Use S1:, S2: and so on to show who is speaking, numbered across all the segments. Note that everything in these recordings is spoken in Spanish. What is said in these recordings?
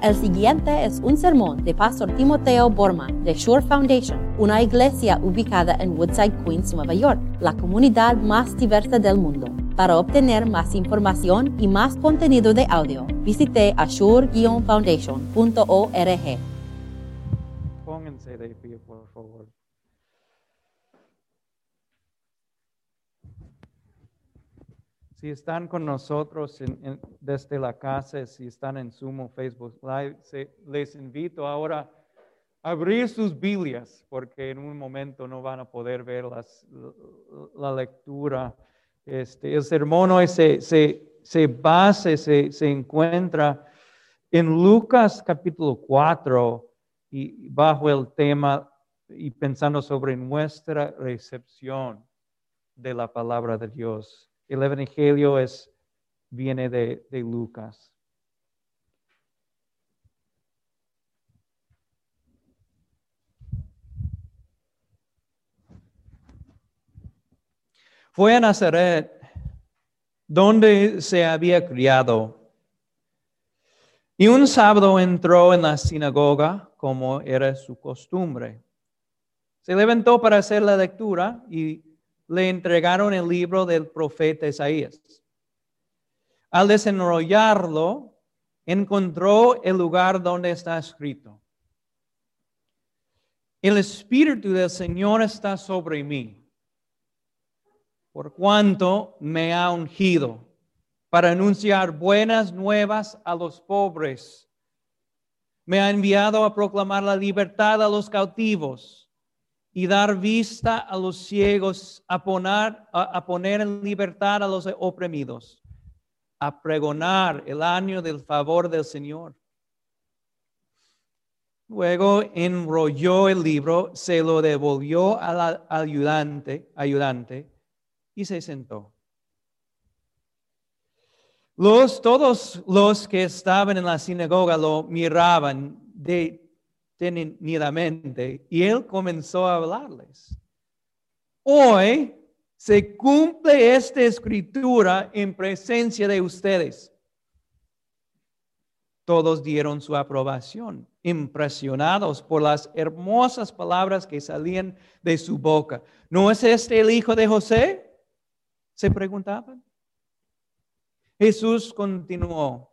S1: El siguiente es un sermón de Pastor Timoteo Borman de Shore Foundation, una iglesia ubicada en Woodside, Queens, Nueva York, la comunidad más diversa del mundo. Para obtener más información y más contenido de audio, visite ashore-foundation.org.
S2: Si están con nosotros en- en- desde la casa, si están en Sumo, Facebook Live, se- les invito ahora a abrir sus Biblias, porque en un momento no van a poder ver las- la lectura. Este, el sermón hoy se, se, se basa, se, se encuentra en Lucas capítulo 4 y bajo el tema y pensando sobre nuestra recepción de la palabra de Dios. El Evangelio es, viene de, de Lucas. Fue a Nazaret, donde se había criado. Y un sábado entró en la sinagoga, como era su costumbre. Se levantó para hacer la lectura y le entregaron el libro del profeta Isaías. Al desenrollarlo, encontró el lugar donde está escrito. El Espíritu del Señor está sobre mí, por cuanto me ha ungido para anunciar buenas nuevas a los pobres. Me ha enviado a proclamar la libertad a los cautivos y dar vista a los ciegos, a poner, a, poner en libertad a los oprimidos, a pregonar el año del favor del Señor. Luego enrolló el libro, se lo devolvió al ayudante, ayudante y se sentó. Los, todos los que estaban en la sinagoga lo miraban y él comenzó a hablarles. Hoy se cumple esta escritura en presencia de ustedes. Todos dieron su aprobación, impresionados por las hermosas palabras que salían de su boca. ¿No es este el hijo de José? Se preguntaban. Jesús continuó.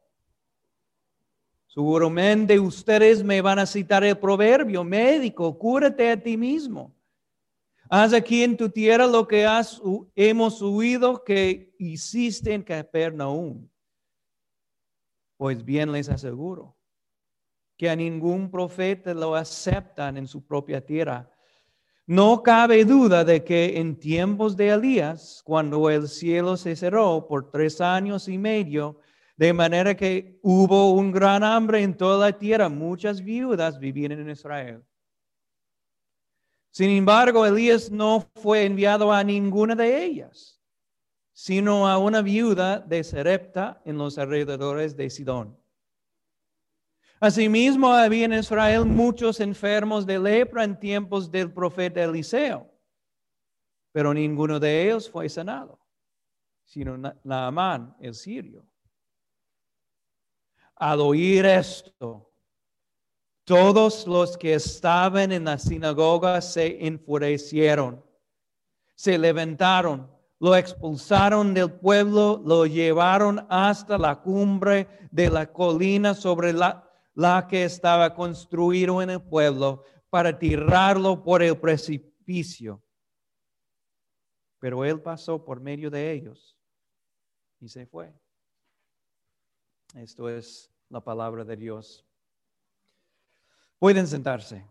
S2: Seguramente ustedes me van a citar el proverbio médico, cúrate a ti mismo. Haz aquí en tu tierra lo que has, hemos oído que hiciste en Capernaum. Pues bien les aseguro que a ningún profeta lo aceptan en su propia tierra. No cabe duda de que en tiempos de Elías, cuando el cielo se cerró por tres años y medio, de manera que hubo un gran hambre en toda la tierra, muchas viudas vivían en Israel. Sin embargo, Elías no fue enviado a ninguna de ellas, sino a una viuda de Serepta en los alrededores de Sidón. Asimismo, había en Israel muchos enfermos de lepra en tiempos del profeta Eliseo, pero ninguno de ellos fue sanado, sino Naamán, el sirio. Al oír esto, todos los que estaban en la sinagoga se enfurecieron, se levantaron, lo expulsaron del pueblo, lo llevaron hasta la cumbre de la colina sobre la, la que estaba construido en el pueblo para tirarlo por el precipicio. Pero él pasó por medio de ellos y se fue. Esto es la palabra de Dios. Pueden sentarse.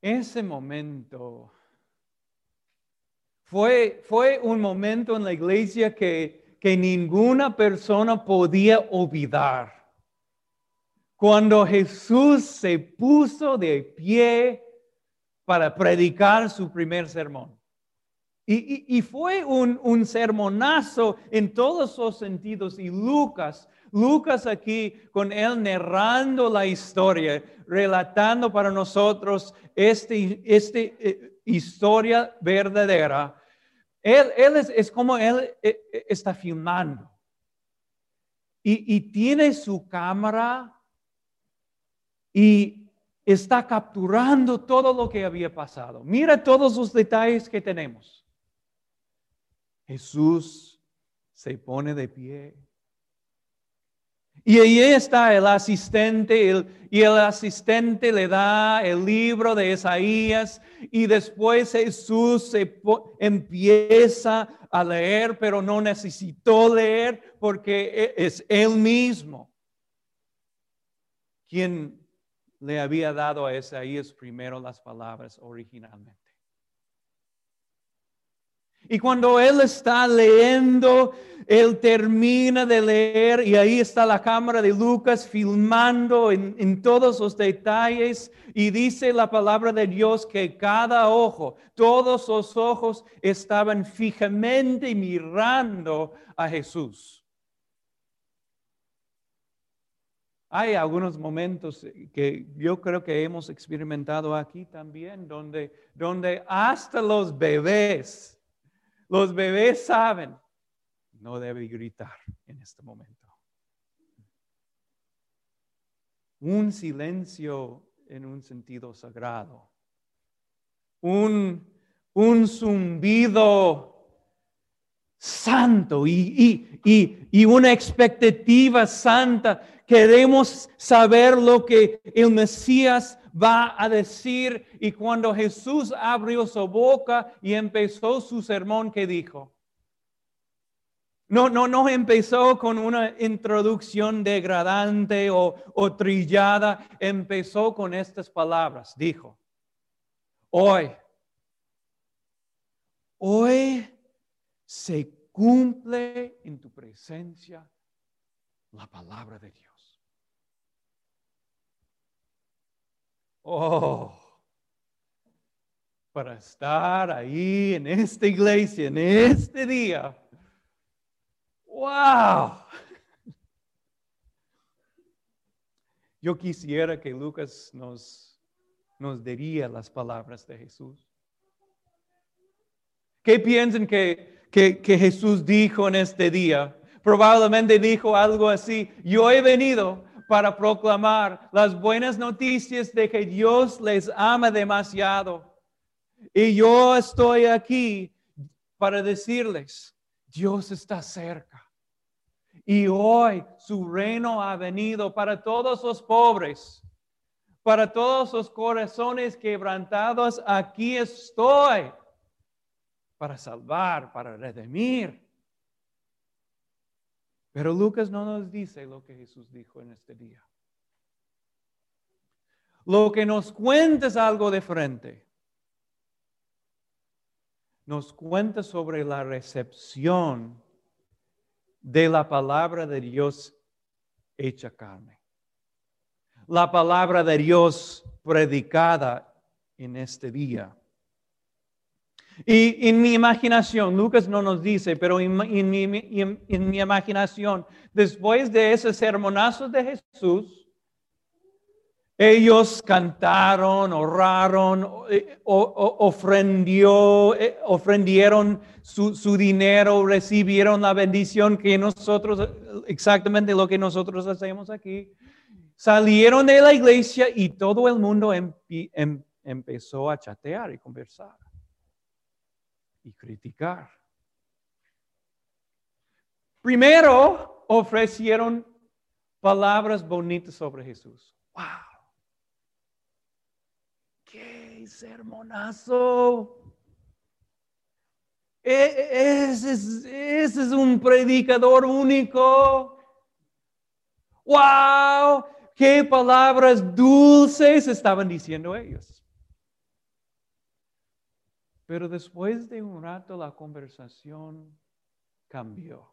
S2: Ese momento fue, fue un momento en la iglesia que, que ninguna persona podía olvidar. Cuando Jesús se puso de pie para predicar su primer sermón. Y, y- fue un, un sermonazo en todos los sentidos. Y Lucas Lucas aquí, con él narrando la historia, relatando para nosotros esta este, eh, historia verdadera, él, es, como él eh, eh, está filmando. Y tiene su cámara y está capturando todo lo que había pasado. Mira todos los detalles que tenemos. Jesús se pone de pie. Y ahí está el asistente, y el asistente le da el libro de Isaías, y después Jesús se empieza a leer, pero no necesitó leer porque e, es él mismo quien le había dado a Isaías primero las palabras originalmente. Y cuando él está leyendo, él termina de leer y ahí está la cámara de Lucas filmando en, todos los detalles y dice la palabra de Dios que cada ojo, todos los ojos estaban fijamente mirando a Jesús. Hay algunos momentos que yo creo que hemos experimentado aquí también, donde, donde hasta los bebés, los bebés saben, no debe gritar en este momento. Un silencio en un sentido sagrado. Un, un zumbido santo y, y, y, una expectativa santa. Queremos saber lo que el Mesías va a decir. Y cuando Jesús abrió su boca y empezó su sermón, ¿qué dijo? No, no, no empezó con una introducción degradante o, o trillada, empezó con estas palabras. Dijo, hoy, hoy se cumple en tu presencia la palabra de Dios. Oh, para estar ahí en esta iglesia, en este día. ¡Wow! Yo quisiera que Lucas nos, nos diría las palabras de Jesús. ¿Qué piensan que que, Jesús dijo en este día. Probablemente dijo algo así, yo he venido para proclamar las buenas noticias de que Dios les ama demasiado. Y yo estoy aquí para decirles, Dios está cerca. Y hoy su reino ha venido para todos los pobres, para todos los corazones quebrantados. Aquí estoy para salvar, para redimir. Pero Lucas no nos dice lo que Jesús dijo en este día. Lo que nos cuenta es algo diferente. Nos cuenta sobre la recepción de la palabra de Dios hecha carne. La palabra de Dios predicada en este día. Y en mi imaginación, Lucas no nos dice, pero en, mi, imaginación, después de ese sermonazo de Jesús, ellos cantaron, oraron, eh, ofrendió, eh, ofrendieron su, su, dinero, recibieron la bendición que nosotros, exactamente lo que nosotros hacemos aquí. Salieron de la iglesia y todo el mundo em, empezó a chatear y conversar y criticar. Primero ofrecieron palabras bonitas sobre Jesús. ¡Wow! ¡Qué sermonazo! E, e, ese es, ese es un predicador único. ¡Wow! ¡Qué palabras dulces estaban diciendo ellos! Pero después de un rato la conversación cambió.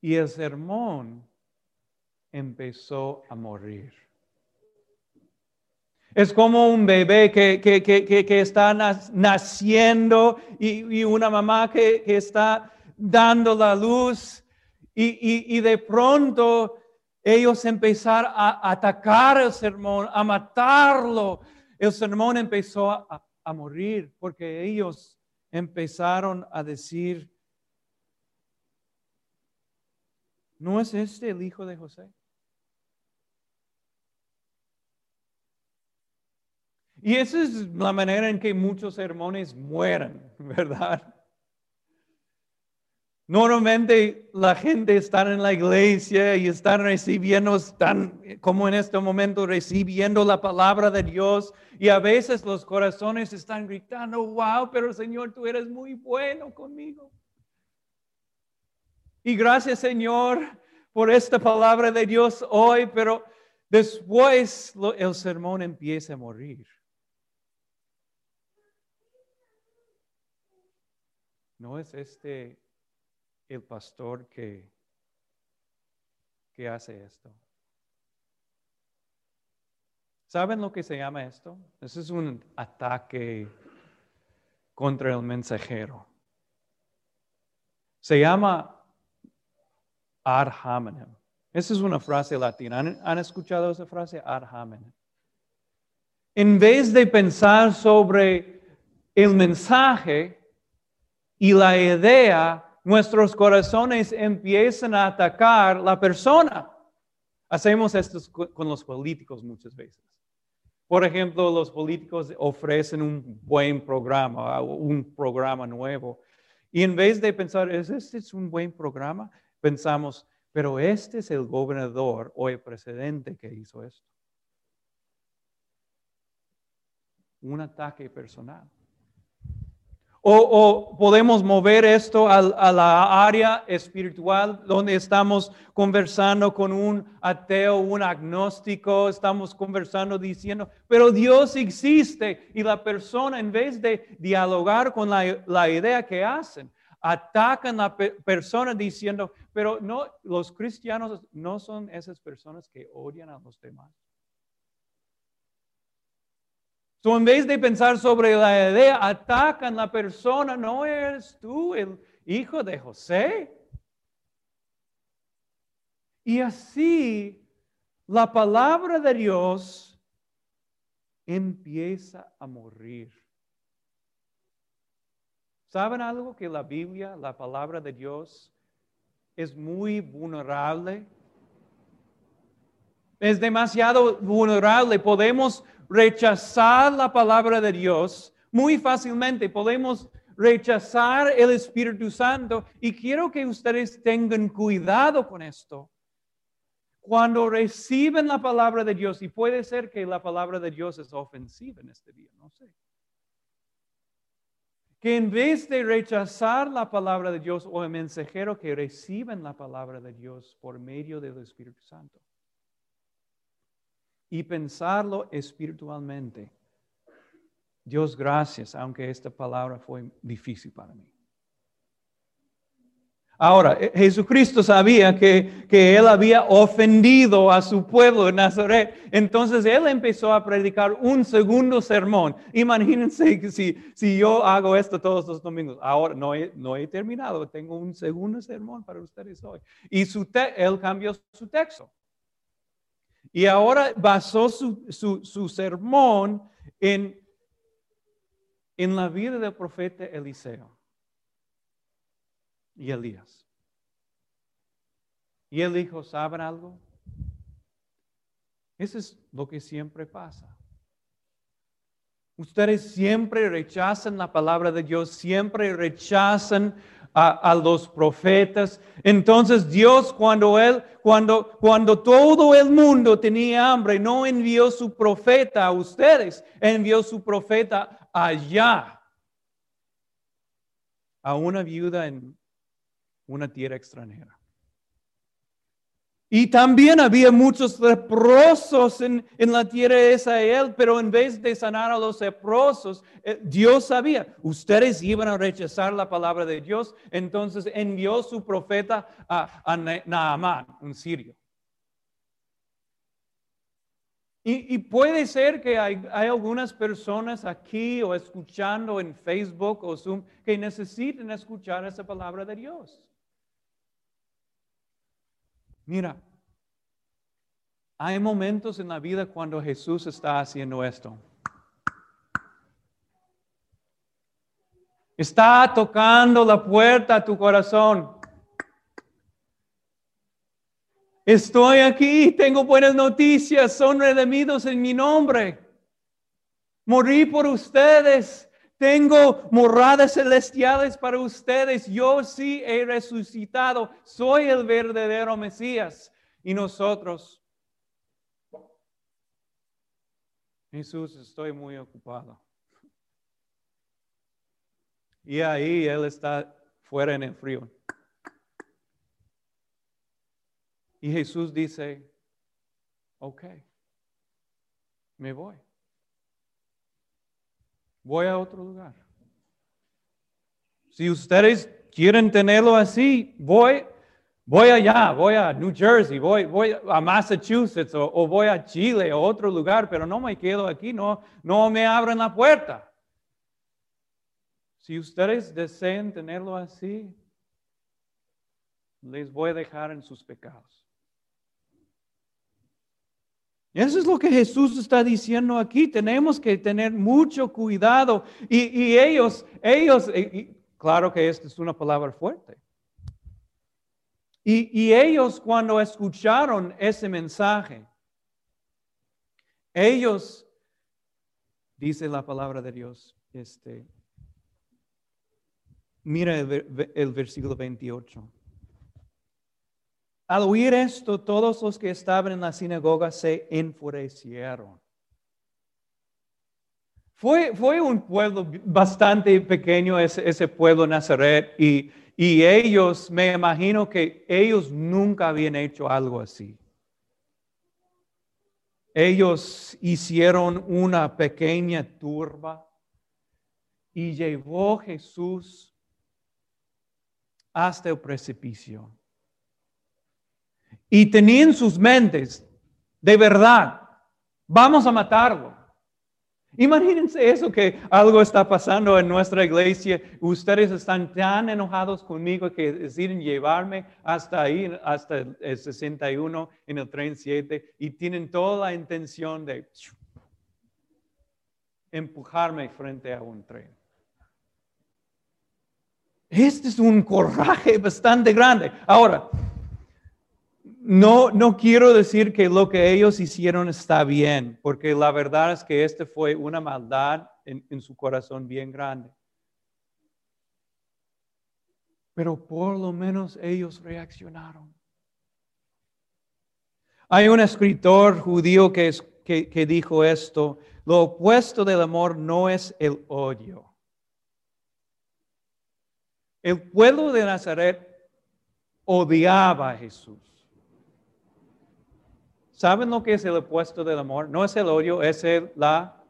S2: Y el sermón empezó a morir. Es como un bebé que, que, está naciendo y, una mamá que, está dando la luz Y, y, de pronto ellos empezaron a atacar el sermón, a matarlo. El sermón empezó a, a morir porque ellos empezaron a decir, ¿no es este el hijo de José? Y esa es la manera en que muchos sermones mueren, ¿verdad? Normalmente la gente está en la iglesia y están recibiendo, están como en este momento recibiendo la palabra de Dios y a veces los corazones están gritando, wow, pero Señor, tú eres muy bueno conmigo. Y gracias Señor por esta palabra de Dios hoy, pero después el sermón empieza a morir. ¿No es este el pastor que, que hace esto? ¿Saben lo que se llama esto? Ese es un ataque contra el mensajero. Se llama ad hominem. Esa es una frase latina. ¿Han, escuchado esa frase? Ad hominem. En vez de pensar sobre el mensaje, y la idea, nuestros corazones empiezan a atacar la persona. Hacemos esto con los políticos muchas veces. Por ejemplo, los políticos ofrecen un buen programa, un programa nuevo. Y en vez de pensar, ¿este es un buen programa? Pensamos, pero este es el gobernador o el presidente que hizo esto. Un ataque personal. O, podemos mover esto a, la área espiritual donde estamos conversando con un ateo, un agnóstico, estamos conversando diciendo, pero Dios existe y la persona en vez de dialogar con la, la idea que hacen, atacan a la persona diciendo, pero no, los cristianos no son esas personas que odian a los demás. So, en vez de pensar sobre la idea, atacan la persona, ¿no eres tú el hijo de José? Y así la palabra de Dios empieza a morir. ¿Saben algo? Que la Biblia, la palabra de Dios, es muy vulnerable. Es demasiado vulnerable. Podemos rechazar la palabra de Dios, muy fácilmente podemos rechazar el Espíritu Santo y quiero que ustedes tengan cuidado con esto. Cuando reciben la palabra de Dios, y puede ser que la palabra de Dios es ofensiva en este día, no sé. Que en vez de rechazar la palabra de Dios o el mensajero que reciben la palabra de Dios por medio del Espíritu Santo, y pensarlo espiritualmente. Dios gracias, aunque esta palabra fue difícil para mí. Ahora, eh, Jesucristo sabía que, que, él había ofendido a su pueblo de Nazaret. Entonces él empezó a predicar un segundo sermón. Imagínense si, si yo hago esto todos los domingos. Ahora no he, no he terminado, tengo un segundo sermón para ustedes hoy. Y su él cambió su texto. Y ahora basó su, sermón en, en la vida del profeta Eliseo y Elías. Y él dijo, ¿saben algo? Eso es lo que siempre pasa. Ustedes siempre rechazan la palabra de Dios, siempre rechazan a, los profetas. Entonces Dios cuando él, cuando, cuando todo el mundo tenía hambre, no envió su profeta a ustedes, envió su profeta allá, a una viuda en una tierra extranjera. Y también había muchos leprosos en, la tierra de Israel, pero en vez de sanar a los leprosos, eh, Dios sabía, ustedes iban a rechazar la palabra de Dios, entonces envió su profeta a, a Naaman, un sirio. Y, puede ser que hay, hay, algunas personas aquí o escuchando en Facebook o Zoom que necesiten escuchar esa palabra de Dios. Mira, hay momentos en la vida cuando Jesús está haciendo esto. Está tocando la puerta a tu corazón. Estoy aquí, tengo buenas noticias, son redimidos en mi nombre. Morí por ustedes, tengo moradas celestiales para ustedes. Yo sí he resucitado, soy el verdadero Mesías. Y nosotros, Jesús, estoy muy ocupado. Y ahí Él está fuera en el frío. Y Jesús dice, ok, me voy. Voy a otro lugar. Si ustedes quieren tenerlo así, voy, voy allá, voy a New Jersey, voy, voy a Massachusetts o, voy a Chile o otro lugar, pero no me quedo aquí, no, no me abran la puerta. Si ustedes desean tenerlo así, les voy a dejar en sus pecados. Eso es lo que Jesús está diciendo aquí. Tenemos que tener mucho cuidado. Y, ellos, ellos, claro que esta es una palabra fuerte. Y, y, ellos cuando escucharon ese mensaje, ellos, dice la palabra de Dios, este, mira el, el versículo 28. Al oír esto, todos los que estaban en la sinagoga se enfurecieron. Fue, fue un pueblo bastante pequeño ese, ese pueblo Nazaret y, y ellos, me imagino que ellos nunca habían hecho algo así. Ellos hicieron una pequeña turba y llevó Jesús hasta el precipicio y tenían sus mentes, de verdad, vamos a matarlo. Imagínense eso, que algo está pasando en nuestra iglesia. Ustedes están tan enojados conmigo que deciden llevarme hasta ahí, hasta el 61 en el tren 7 y tienen toda la intención de empujarme frente a un tren. Este es un coraje bastante grande. Ahora, no, no quiero decir que lo que ellos hicieron está bien, porque la verdad es que este fue una maldad en, su corazón bien grande. Pero por lo menos ellos reaccionaron. Hay un escritor judío que, dijo esto, lo opuesto del amor no es el odio. El pueblo de Nazaret odiaba a Jesús. ¿Saben lo que es el opuesto del amor? No es el odio, es la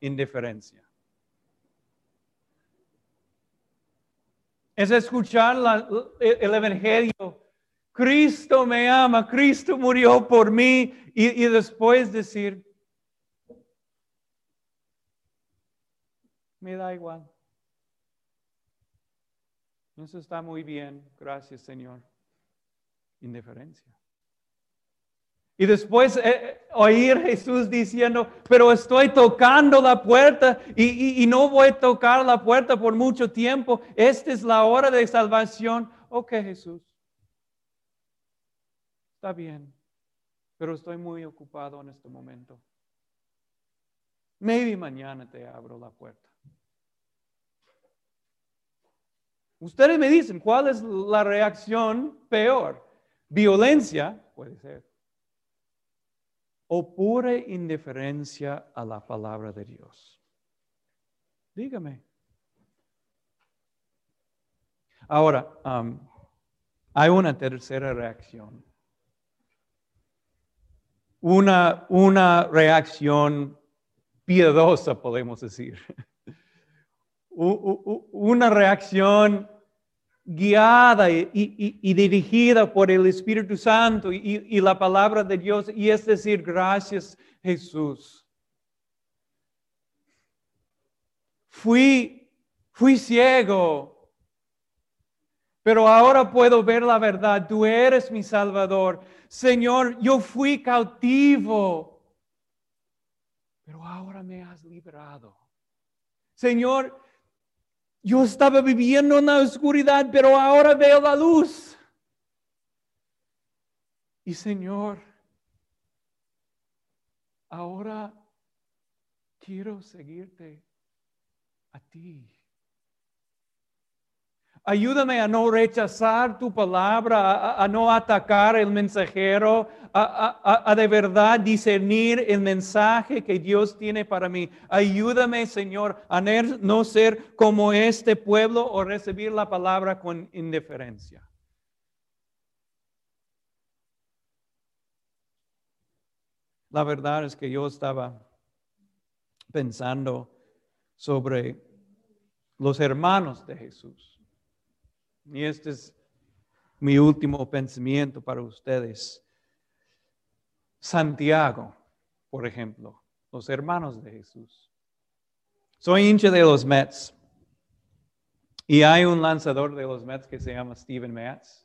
S2: indiferencia. Es escuchar el Evangelio. Cristo me ama, Cristo murió por mí y, y después decir, me da igual. Eso está muy bien, gracias Señor. Indiferencia. Y después eh, eh, oír Jesús diciendo, pero estoy tocando la puerta y, y, no voy a tocar la puerta por mucho tiempo. Esta es la hora de salvación. Ok, Jesús. Está bien, pero estoy muy ocupado en este momento. Maybe mañana te abro la puerta. Ustedes me dicen, ¿cuál es la reacción peor? Violencia, puede ser o pura indiferencia a la palabra de Dios? Dígame. Ahora, um, hay una tercera reacción. Una, una reacción piadosa, podemos decir. una reacción guiada y, dirigida por el Espíritu Santo y, la palabra de Dios, y es decir, gracias Jesús. Fui, fui ciego, Pero ahora puedo ver la verdad. Tú eres mi Salvador. Señor, yo fui cautivo. Pero ahora me has liberado. Señor, yo estaba viviendo en la oscuridad, pero ahora veo la luz. Y Señor, ahora quiero seguirte a ti. Ayúdame a no rechazar tu palabra, a, no atacar el mensajero, a, de verdad discernir el mensaje que Dios tiene para mí. Ayúdame, Señor, a no ser como este pueblo o recibir la palabra con indiferencia. La verdad es que yo estaba pensando sobre los hermanos de Jesús. Y este es mi último pensamiento para ustedes. Santiago, por ejemplo, los hermanos de Jesús. Soy hincha de los Mets. Y hay un lanzador de los Mets que se llama Steven Matz.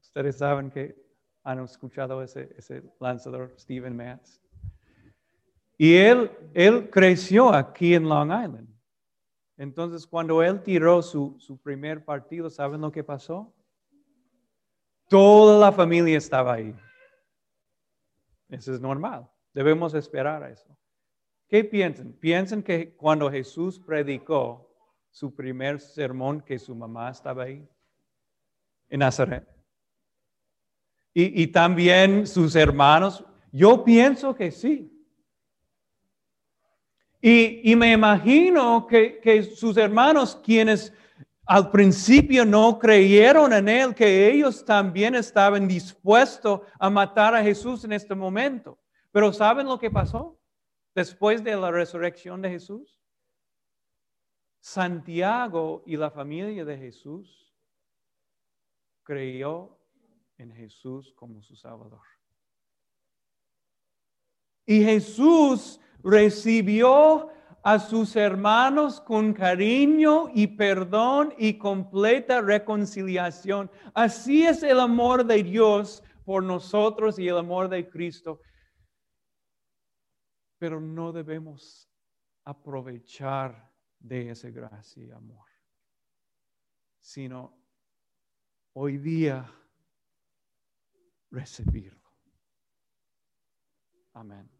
S2: Ustedes saben que han escuchado ese, ese lanzador, Steven Matz. Y él, él creció aquí en Long Island. Entonces, cuando él tiró su, primer partido, ¿saben lo que pasó? Toda la familia estaba ahí. Eso es normal. Debemos esperar a eso. ¿Qué piensan? ¿Piensan que cuando Jesús predicó su primer sermón, que su mamá estaba ahí? En Nazaret. Y, y también sus hermanos. Yo pienso que sí. Y, me imagino que, sus hermanos, quienes al principio no creyeron en él, que ellos también estaban dispuestos a matar a Jesús en este momento. Pero ¿saben lo que pasó después de la resurrección de Jesús? Santiago y la familia de Jesús creyó en Jesús como su Salvador. Y Jesús recibió a sus hermanos con cariño y perdón y completa reconciliación. Así es el amor de Dios por nosotros y el amor de Cristo. Pero no debemos aprovechar de esa gracia y amor, sino hoy día recibirlo. Amén.